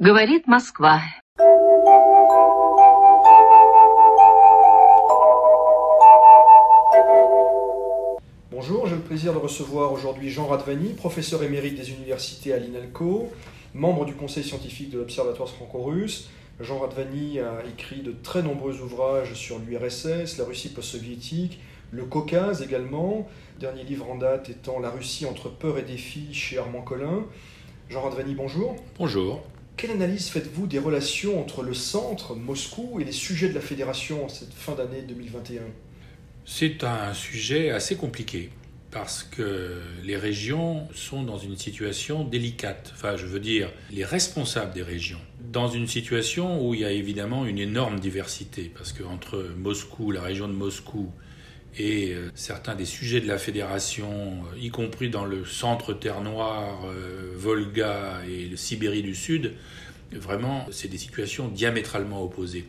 Говорит Москва. Bonjour, j'ai le plaisir de recevoir aujourd'hui Jean Radvani, professeur émérite des universités à l'INALCO, membre du conseil scientifique de l'Observatoire franco-russe. Jean Radvani a écrit de très nombreux ouvrages sur l'URSS, la Russie post-soviétique, le Caucase également. Dernier livre en date étant La Russie entre peur et défi chez Armand Collin. Jean Radvani, bonjour. Bonjour. Quelle analyse faites-vous des relations entre le centre, Moscou, et les sujets de la fédération en cette fin d'année 2021 C'est un sujet assez compliqué parce que les régions sont dans une situation délicate. Enfin, je veux dire, les responsables des régions, dans une situation où il y a évidemment une énorme diversité, parce qu'entre Moscou, la région de Moscou, et euh, certains des sujets de la fédération, euh, y compris dans le centre Terre Noire, euh, Volga et le Sibérie du Sud, vraiment, c'est des situations diamétralement opposées.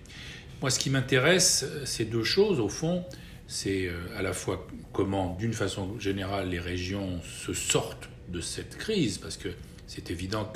Moi, ce qui m'intéresse, c'est deux choses, au fond c'est à la fois comment, d'une façon générale, les régions se sortent de cette crise, parce que c'est évident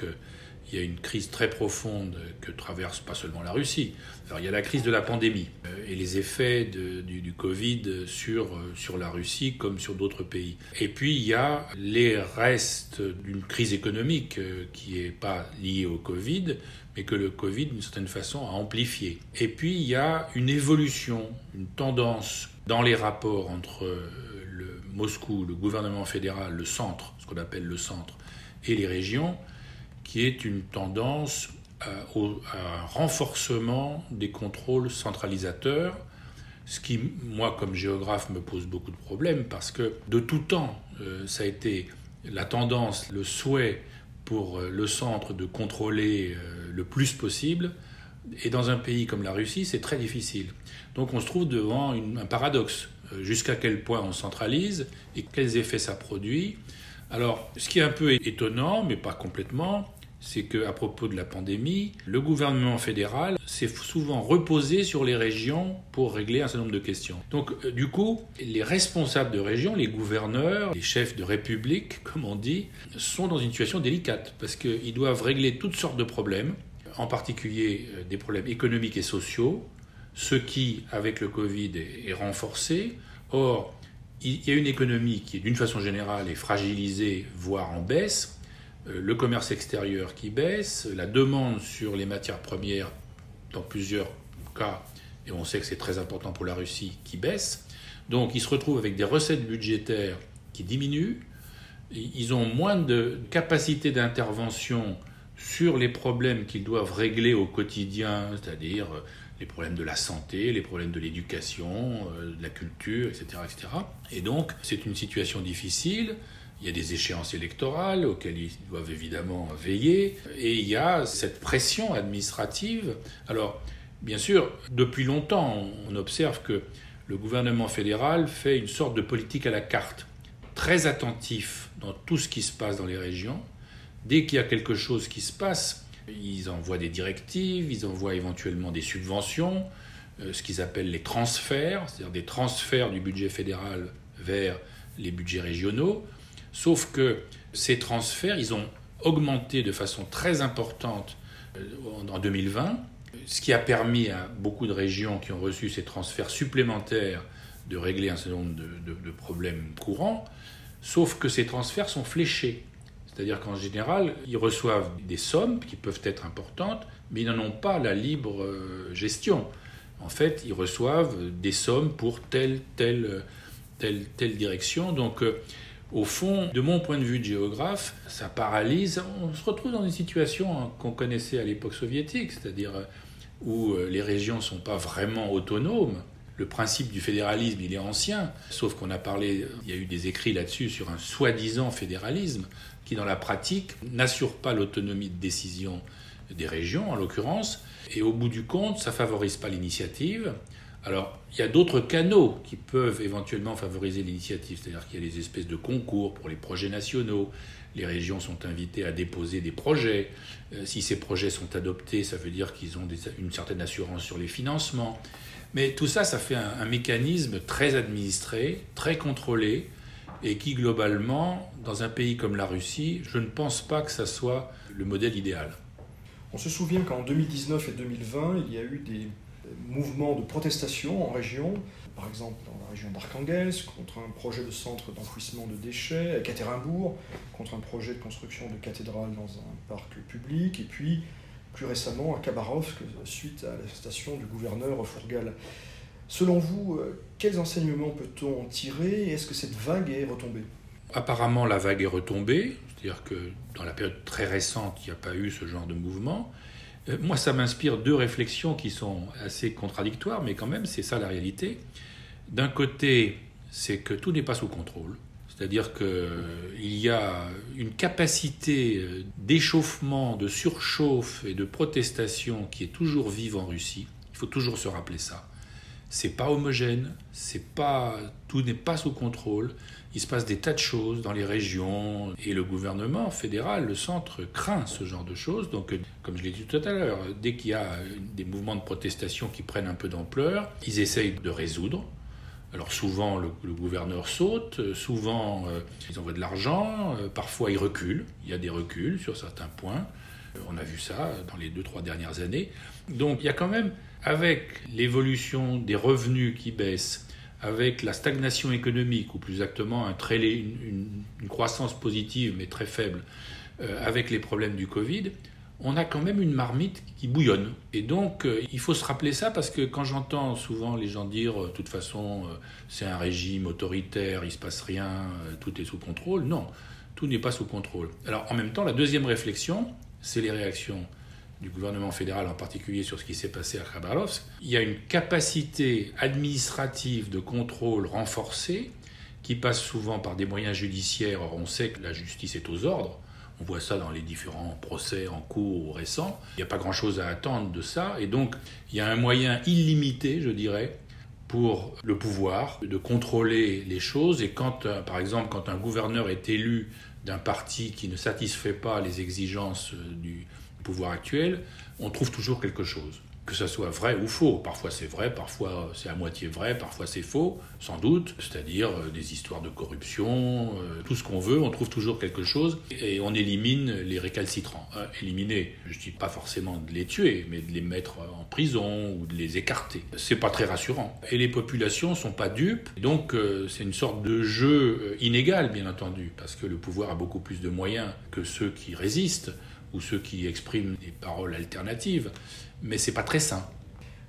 qu'il y a une crise très profonde que traverse pas seulement la Russie. Il y a la crise de la pandémie euh, et les effets du, Covid sur, euh, sur la Russie comme sur d'autres pays. Et puis il y a les restes d'une crise économique qui n'est pas liée au Covid, mais que le Covid, d'une certaine façon, a amplifié. Et puis il y a une évolution, une tendance dans les rapports entre euh, Moscou, le gouvernement fédéral, le centre, ce qu'on appelle le centre, et les régions, qui est une tendance à, euh, au renforcement des contrôles centralisateurs, ce qui, moi, comme géographe, me pose beaucoup de problèmes, parce que de tout temps, euh, ça a été la tendance, le souhait pour le centre de contrôler le plus possible, et dans un pays comme la Russie, c'est très difficile. Donc on se trouve devant un paradoxe. Euh, jusqu'à quel point on centralise et quels effets ça produit. Alors, ce qui est un peu étonnant, mais pas complètement, c'est qu'à propos de la pandémie, le gouvernement fédéral s'est souvent reposé sur les régions pour régler un certain nombre de questions. Donc, euh, du coup, les responsables de régions, les gouverneurs, les chefs de république, comme on dit, sont dans une situation délicate parce qu'ils doivent régler toutes sortes de problèmes en particulier euh, des problèmes économiques et sociaux, ce qui, avec le Covid, est, renforcé. Or, il y a une économie qui, d'une façon générale, est fragilisée, voire en baisse. Euh, le commerce extérieur qui baisse, la demande sur les matières premières, dans plusieurs cas, et on sait que c'est très important pour la Russie, qui baisse. Donc, ils se retrouvent avec des recettes budgétaires qui diminuent. Ils ont moins de capacité d'intervention sur les problèmes qu'ils doivent régler au quotidien, c'est-à-dire euh, les problèmes de la santé, les problèmes de l'éducation, euh, de la culture, etc. etc. Et donc, c'est une situation difficile. Il y a des échéances électorales auxquelles ils doivent évidemment veiller. Et il y a cette pression administrative. Alors, bien sûr, depuis longtemps, on observe que le gouvernement fédéral fait une sorte de politique à la carte, très attentif dans tout ce qui se passe dans les régions, Dès qu'il y a quelque chose qui se passe, ils envoient des directives, ils envoient éventuellement des subventions, euh, ce qu'ils appellent les transferts, c'est-à-dire des transferts du budget fédéral vers les budgets régionaux. Sauf que ces transferts, ils ont augmenté de façon très importante euh, en 2020, ce qui a permis à beaucoup de régions qui ont reçu ces transferts supplémentaires de régler un certain nombre de problèmes courants, sauf que ces transferts sont fléchés. C'est-à-dire qu'en général, ils reçoivent des sommes qui peuvent être importantes, mais ils n'en ont pas la libre euh, gestion. En fait, ils reçoivent des sommes pour telle, telle, telle, telle direction. Donc, euh, au fond, de mon point de vue de géographe, ça paralyse. On se retrouve dans une situation hein, qu'on connaissait à l'époque soviétique, c'est-à-dire euh, où les régions ne sont pas vraiment autonomes. Le principe du fédéralisme, il est ancien, sauf qu'on a parlé, il y a eu des écrits là-dessus sur un soi-disant fédéralisme qui, dans la pratique, n'assure pas l'autonomie de décision des régions, en l'occurrence, et au bout du compte, ça favorise pas l'initiative. Alors, il y a d'autres canaux qui peuvent éventuellement favoriser l'initiative, c'est-à-dire qu'il y a des espèces de concours pour les projets nationaux. Les régions sont invitées à déposer des projets. Euh, si ces projets sont adoptés, ça veut dire qu'ils ont une certaine assurance sur les financements. Mais tout ça, ça fait un mécanisme très administré, très contrôlé, et qui globalement, dans un pays comme la Russie, je ne pense pas que ça soit le modèle idéal. On se souvient qu'en 2019 et 2020, il y a eu des mouvements de protestation en région, par exemple dans la région d'Arkhangelsk, contre un projet de centre d'enfouissement de déchets, à Ekaterinbourg, contre un projet de construction de cathédrale dans un parc public, et puis plus récemment à Khabarovsk, suite à l'arrestation du gouverneur Fourgal. Selon vous, euh, quels enseignements peut-on tirer et est-ce que cette vague est retombée? Apparemment, la vague est retombée, c'est-à-dire que dans la période très récente, il n'y a pas eu ce genre de mouvement. Euh, moi, ça m'inspire deux réflexions qui sont assez contradictoires, mais quand même, c'est ça la réalité. D'un côté, c'est que tout n'est pas sous contrôle. C'est-à-dire qu'il euh, y a une capacité d'échauffement, de surchauffe et de protestation qui est toujours vive en Russie. Il faut toujours se rappeler ça c'est pas homogène, c'est pas tout n'est pas sous contrôle. Il se passe des tas de choses dans les régions et le gouvernement fédéral, le centre craint ce genre de choses. Donc, comme je l'ai dit tout à l'heure, dès qu'il y a des mouvements de protestation qui prennent un peu d'ampleur, ils essayent de résoudre. Alors souvent le, gouverneur saute, souvent euh, ils envoient de l'argent, euh, parfois ils reculent. Il y a des reculs sur certains points. Euh, on a vu ça dans les deux trois dernières années. Donc il y a quand même avec l'évolution des revenus qui baissent, avec la stagnation économique, ou plus exactement un une, croissance positive mais très faible, euh, avec les problèmes du Covid, on a quand même une marmite qui bouillonne. Et donc, euh, il faut se rappeler ça parce que quand j'entends souvent les gens dire, euh, de toute façon, c'est un régime autoritaire, il se passe rien, tout est sous contrôle, non, tout n'est pas sous contrôle. Alors, en même temps, la deuxième réflexion, c'est les réactions du gouvernement fédéral en particulier sur ce qui s'est passé à Khabarovsk, il y a une capacité administrative de contrôle renforcée qui passe souvent par des moyens judiciaires. Or, on sait que la justice est aux ordres. On voit ça dans les différents procès en cours récents. Il n'y a pas grand-chose à attendre de ça. Et donc, il y a un moyen illimité, je dirais, pour le pouvoir de contrôler les choses. Et quand, euh, par exemple, quand un gouverneur est élu d'un parti qui ne satisfait pas les exigences du, pouvoir actuel, on trouve toujours quelque chose. Que ça soit vrai ou faux. Parfois c'est vrai, parfois c'est à moitié vrai, parfois c'est faux, sans doute. C'est-à-dire euh, des histoires de corruption, euh, tout ce qu'on veut, on trouve toujours quelque chose et on élimine les récalcitrants. Hein, éliminer, je dis pas forcément de les tuer, mais de les mettre en prison ou de les écarter. C'est pas très rassurant. Et les populations sont pas dupes. Donc euh, c'est une sorte de jeu inégal, bien entendu, parce que le pouvoir a beaucoup plus de moyens que ceux qui résistent ou ceux qui expriment des paroles alternatives, mais c'est pas très sain.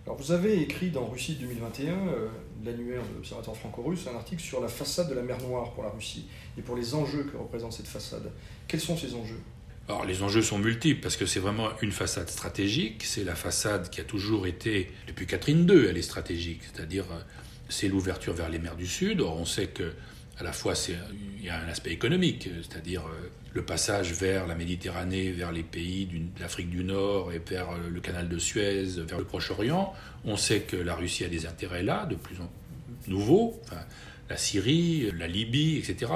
Alors vous avez écrit dans Russie 2021, euh, l'annuaire de l'Observatoire franco-russe, un article sur la façade de la mer Noire pour la Russie et pour les enjeux que représente cette façade. Quels sont ces enjeux? Alors, les enjeux sont multiples parce que c'est vraiment une façade stratégique. C'est la façade qui a toujours été, depuis Catherine II, elle est stratégique, c'est-à-dire euh, c'est l'ouverture vers les mers du Sud. Or, on sait que à la fois il y a un aspect économique, c'est-à-dire euh, le passage vers la Méditerranée, vers les pays de l'Afrique du Nord et vers euh, le canal de Suez, vers le Proche-Orient. On sait que la Russie a des intérêts là, de plus en plus nouveaux, la Syrie, la Libye, etc.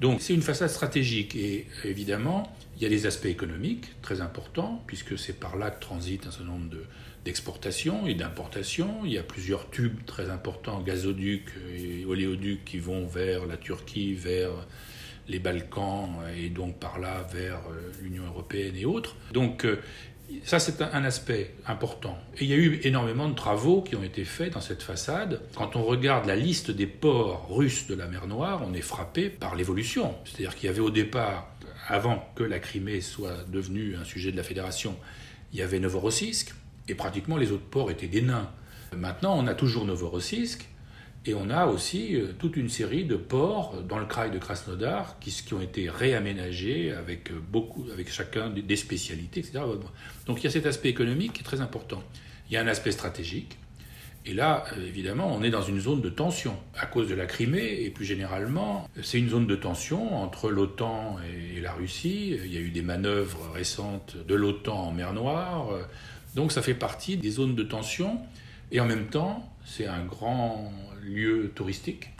Donc c'est une façade stratégique et évidemment il y a des aspects économiques très importants puisque c'est par là que transite un certain nombre de, d'exportation et d'importation. Il y a plusieurs tubes très importants, gazoducs et oléoducs, qui vont vers la Turquie, vers les Balkans et donc par là vers euh, l'Union européenne et autres. Donc euh, ça, c'est un aspect important. Et il y a eu énormément de travaux qui ont été faits dans cette façade. Quand on regarde la liste des ports russes de la mer Noire, on est frappé par l'évolution. C'est-à-dire qu'il y avait au départ, avant que la Crimée soit devenue un sujet de la fédération, il y avait Novorossiysk, et pratiquement les autres ports étaient des nains. Maintenant, on a toujours Novorossiysk, et on a aussi euh, toute une série de ports dans le kraï de Krasnodar qui, qui, ont été réaménagés avec, euh, beaucoup, avec chacun des spécialités, etc. Donc il y a cet aspect économique qui est très important. Il y a un aspect stratégique. Et là, euh, évidemment, on est dans une zone de tension à cause de la Crimée et plus généralement, c'est une zone de tension entre l'OTAN et la Russie. Il y a eu des manœuvres récentes de l'OTAN en mer Noire. Donc ça fait partie des zones de tension et en même temps, c'est un grand lieu touristique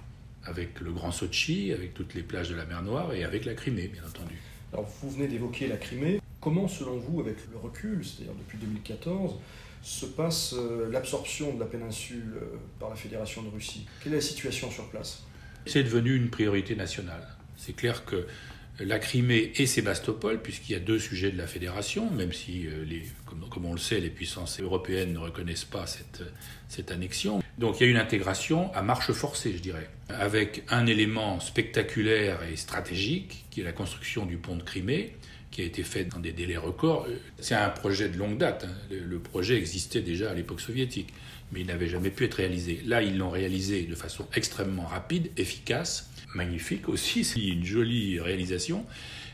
avec le Grand Sochi, avec toutes les plages de la mer Noire et avec la Crimée, bien entendu. Alors vous venez d'évoquer la Crimée. Comment, selon vous, avec le recul, c'est-à-dire depuis 2014, se passe euh, l'absorption de la péninsule euh, par la Fédération de Russie? Quelle est la situation sur place? C'est devenu une priorité nationale. C'est clair que la Crimée et Sébastopol, puisqu'il y a deux sujets de la fédération, même si, euh, les, comme, on le sait, les puissances européennes ne reconnaissent pas cette, cette annexion. Donc il y a une intégration à marche forcée, je dirais, avec un élément spectaculaire et stratégique, qui est la construction du pont de Crimée, qui a été fait dans des délais records. C'est un projet de longue date. Hein. Le, projet existait déjà à l'époque soviétique, mais il n'avait jamais pu être réalisé. Là, ils l'ont réalisé de façon extrêmement rapide, efficace, magnifique aussi. C'est une jolie réalisation.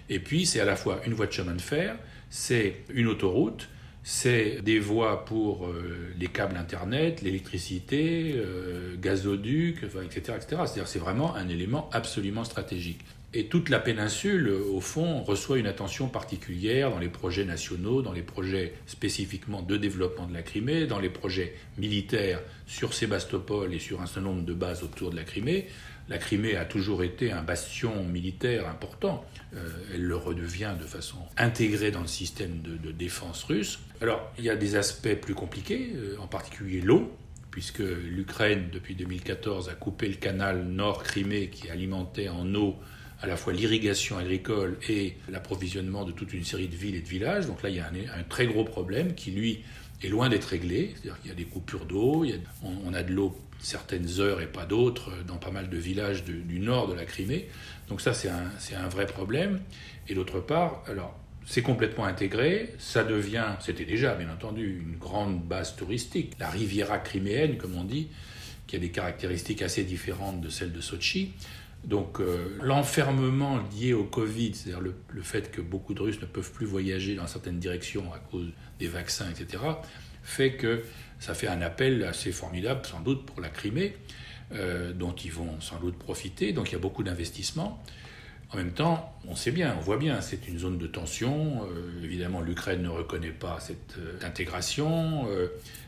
Et puis, c'est à la fois une voie de chemin de fer, c'est une autoroute, c'est des voies pour euh, les câbles Internet, l'électricité, euh, gazoduc, etc. C'est-à-dire c'est vraiment un élément absolument stratégique. Et toute la péninsule, au fond, reçoit une attention particulière dans les projets nationaux, dans les projets spécifiquement de développement de la Crimée, dans les projets militaires sur Sébastopol et sur un certain nombre de bases autour de la Crimée. La Crimée a toujours été un bastion militaire important. Euh, elle le redevient de façon intégrée dans le système de, défense russe. Alors, il y a des aspects plus compliqués, euh, en particulier l'eau puisque l'Ukraine, depuis 2014, a coupé le canal Nord-Crimée qui alimentait en eau à la fois l'irrigation agricole et l'approvisionnement de toute une série de villes et de villages. Donc là, il y a un, très gros problème qui, lui, est loin d'être réglé. C'est-à-dire qu'il y a des coupures d'eau, on, a de l'eau certaines heures et pas d'autres dans pas mal de villages du nord de la Crimée. Donc ça, c'est un, un, vrai problème. Et d'autre part, alors, c'est complètement intégré, ça devient, c'était déjà bien entendu, une grande base touristique. La Riviera criméenne, comme on dit, qui a des caractéristiques assez différentes de celles de Sochi. Donc euh, l'enfermement lié au Covid, c'est-à-dire le, fait que beaucoup de Russes ne peuvent plus voyager dans certaines directions à cause des vaccins, etc., fait que ça fait un appel assez formidable sans doute pour la Crimée, euh, dont ils vont sans doute profiter. Donc il y a beaucoup d'investissements. En même temps, on sait bien, on voit bien, c'est une zone de tension. Euh, évidemment, l'Ukraine ne reconnaît pas cette intégration.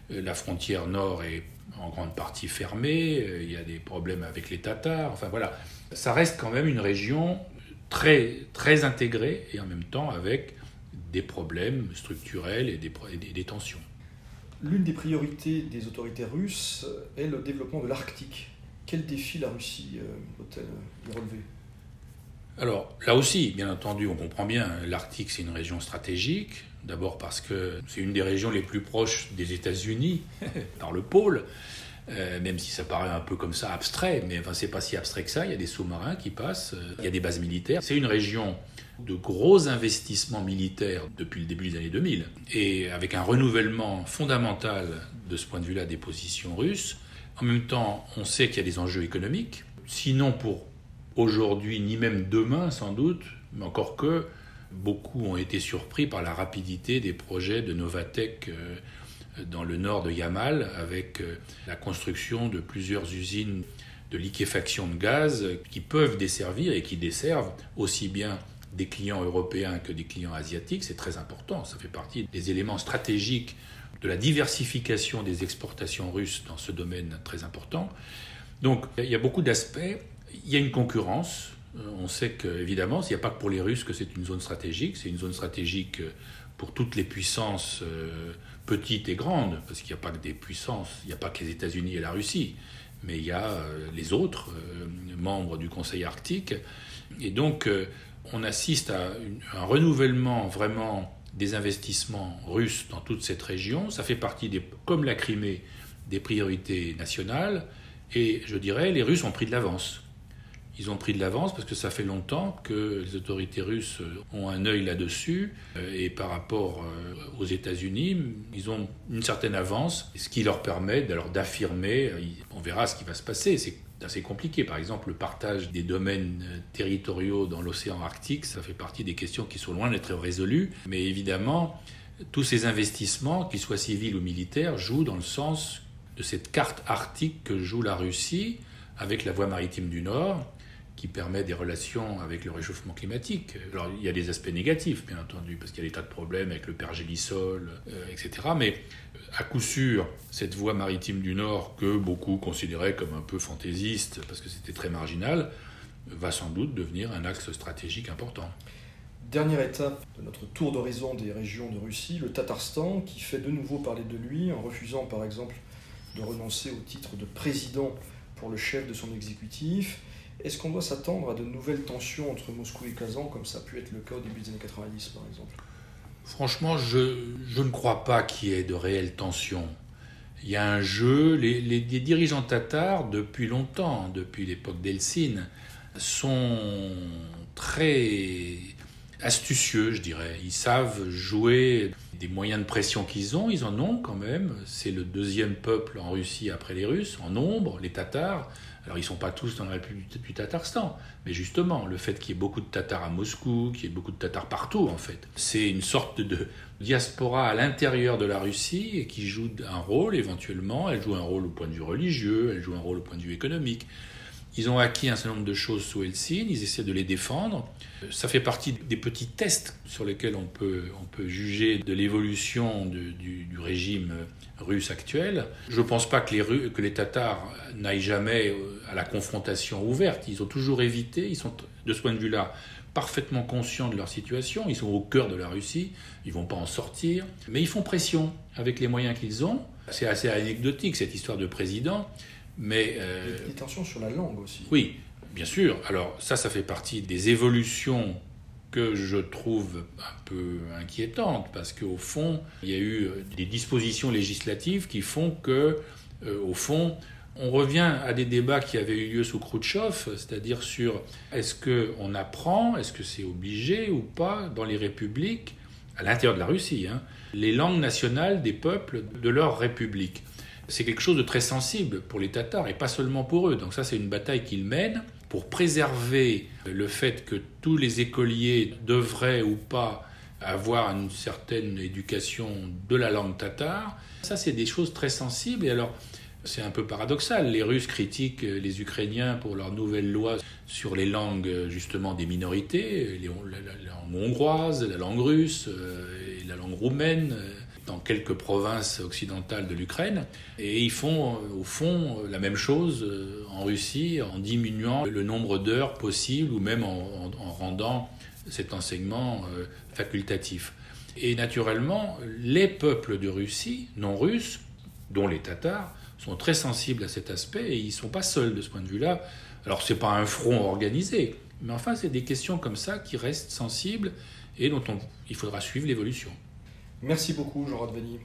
la frontière nord est en grande partie fermée. Il y a des problèmes avec les Tatars. Enfin voilà, ça reste quand même une région très, très intégrée et en même temps avec des problèmes structurels et des, des, tensions. L'une des priorités des autorités russes est le développement de l'Arctique. Quel défi la Russie peut-elle y relever? Alors là aussi, bien entendu, on comprend bien, l'Arctique c'est une région stratégique, d'abord parce que c'est une des régions les plus proches des États-Unis, par le pôle, euh, même si ça paraît un peu comme ça abstrait, mais enfin, c'est pas si abstrait que ça. Il y a des sous-marins qui passent, euh, il y a des bases militaires. C'est une région de gros investissements militaires depuis le début des années 2000, et avec un renouvellement fondamental de ce point de vue-là des positions russes. En même temps, on sait qu'il y a des enjeux économiques, sinon pour aujourd'hui, ni même demain sans doute, mais encore que beaucoup ont été surpris par la rapidité des projets de Novatech. Euh, dans le nord de Yamal avec euh, la construction de plusieurs usines de liquéfaction de gaz qui peuvent desservir et qui desservent aussi bien des clients européens que des clients asiatiques. C'est très important, ça fait partie des éléments stratégiques de la diversification des exportations russes dans ce domaine très important. Donc il y a beaucoup d'aspects. Il y a une concurrence. Euh, on sait qu'évidemment, il n'y a pas que pour les Russes que c'est une zone stratégique, c'est une zone stratégique euh, pour toutes les puissances petites et grandes, parce qu'il n'y a pas que des puissances, il n'y a pas que les États-Unis et la Russie, mais il y a euh, les autres euh, membres du Conseil arctique. Et donc, euh, on assiste à un renouvellement vraiment des investissements russes dans toute cette région. Ça fait partie, des, comme la Crimée, des priorités nationales. Et je dirais, les Russes ont pris de l'avance ils ont pris de l'avance parce que ça fait longtemps que les autorités russes ont un œil là-dessus. Euh, et par rapport euh, aux États-Unis, ils ont une certaine avance, ce qui leur permet d'affirmer, euh, on verra ce qui va se passer, c'est assez compliqué. Par exemple, le partage des domaines territoriaux dans l'océan Arctique, ça fait partie des questions qui sont loin d'être résolues, mais évidemment, tous ces investissements, qu'ils soient civils ou militaires, jouent dans le sens de cette carte arctique que joue la Russie avec la voie maritime du Nord qui permet des relations avec le réchauffement climatique. Alors il y a des aspects négatifs, bien entendu, parce qu'il y a des tas de problèmes avec le pergélisol, euh, etc. Mais à coup sûr, cette voie maritime du Nord, que beaucoup considéraient comme un peu fantaisiste, parce que c'était très marginal, va sans doute devenir un axe stratégique important. Dernière étape de notre tour d'horizon des régions de Russie, le Tatarstan, qui fait de nouveau parler de lui en refusant par exemple de renoncer au titre de président pour le chef de son exécutif Est-ce qu'on doit s'attendre à de nouvelles tensions entre Moscou et Kazan, comme ça a pu être le cas au début des années 90 par exemple? Franchement, je, je, ne crois pas qu'il y ait de réelles tensions. Il y a un jeu, les, les, les dirigeants tatars, depuis longtemps, depuis l'époque d'Eltsine, sont très astucieux, je dirais. Ils savent jouer des moyens de pression qu'ils ont, ils en ont quand même. C'est le deuxième peuple en Russie après les Russes, en nombre, les Tatars. Alors ils ne sont pas tous dans la République du Tatarstan, mais justement, le fait qu'il y ait beaucoup de Tatars à Moscou, qu'il y ait beaucoup de Tatars partout, en fait, c'est une sorte de diaspora à l'intérieur de la Russie qui joue un rôle éventuellement. Elle joue un rôle au point de vue religieux, elle joue un rôle au point de vue économique. Ils ont acquis un certain nombre de choses sous Helsinki, ils essaient de les défendre. Ça fait partie des petits tests sur lesquels on peut, on peut juger de l'évolution du, régime russe actuel. Je ne pense pas que les, que les Tatars n'aillent jamais à la confrontation ouverte. Ils ont toujours évité, ils sont de ce point de vue-là parfaitement conscients de leur situation, ils sont au cœur de la Russie, ils vont pas en sortir, mais ils font pression avec les moyens qu'ils ont. C'est assez anecdotique cette histoire de président. Mais, euh, des tensions sur la langue aussi. Oui, bien sûr. Alors ça, ça fait partie des évolutions que je trouve un peu inquiétantes, parce qu'au fond, il y a eu des dispositions législatives qui font que, euh, au fond, on revient à des débats qui avaient eu lieu sous Khrouchtchev, c'est-à-dire sur est-ce qu'on apprend, est-ce que c'est obligé ou pas dans les républiques, à l'intérieur de la Russie, hein, les langues nationales des peuples de leur république c'est quelque chose de très sensible pour les Tatars et pas seulement pour eux. Donc ça, c'est une bataille qu'ils mènent pour préserver le fait que tous les écoliers devraient ou pas avoir une certaine éducation de la langue tatare. Ça, c'est des choses très sensibles. Et alors, c'est un peu paradoxal. Les Russes critiquent les Ukrainiens pour leur nouvelle loi sur les langues, justement, des minorités, la, langue hongroise, la langue russe euh, et la langue roumaine dans quelques provinces occidentales de l'Ukraine. Et ils font au fond la même chose euh, en Russie en diminuant le nombre d'heures possibles ou même en, rendant cet enseignement euh, facultatif. Et naturellement, les peuples de Russie, non russes, dont les Tatars, sont très sensibles à cet aspect et ils ne sont pas seuls de ce point de vue-là. Alors ce n'est pas un front organisé, mais enfin c'est des questions comme ça qui restent sensibles et dont il faudra suivre l'évolution. Merci beaucoup, Jean Radveni.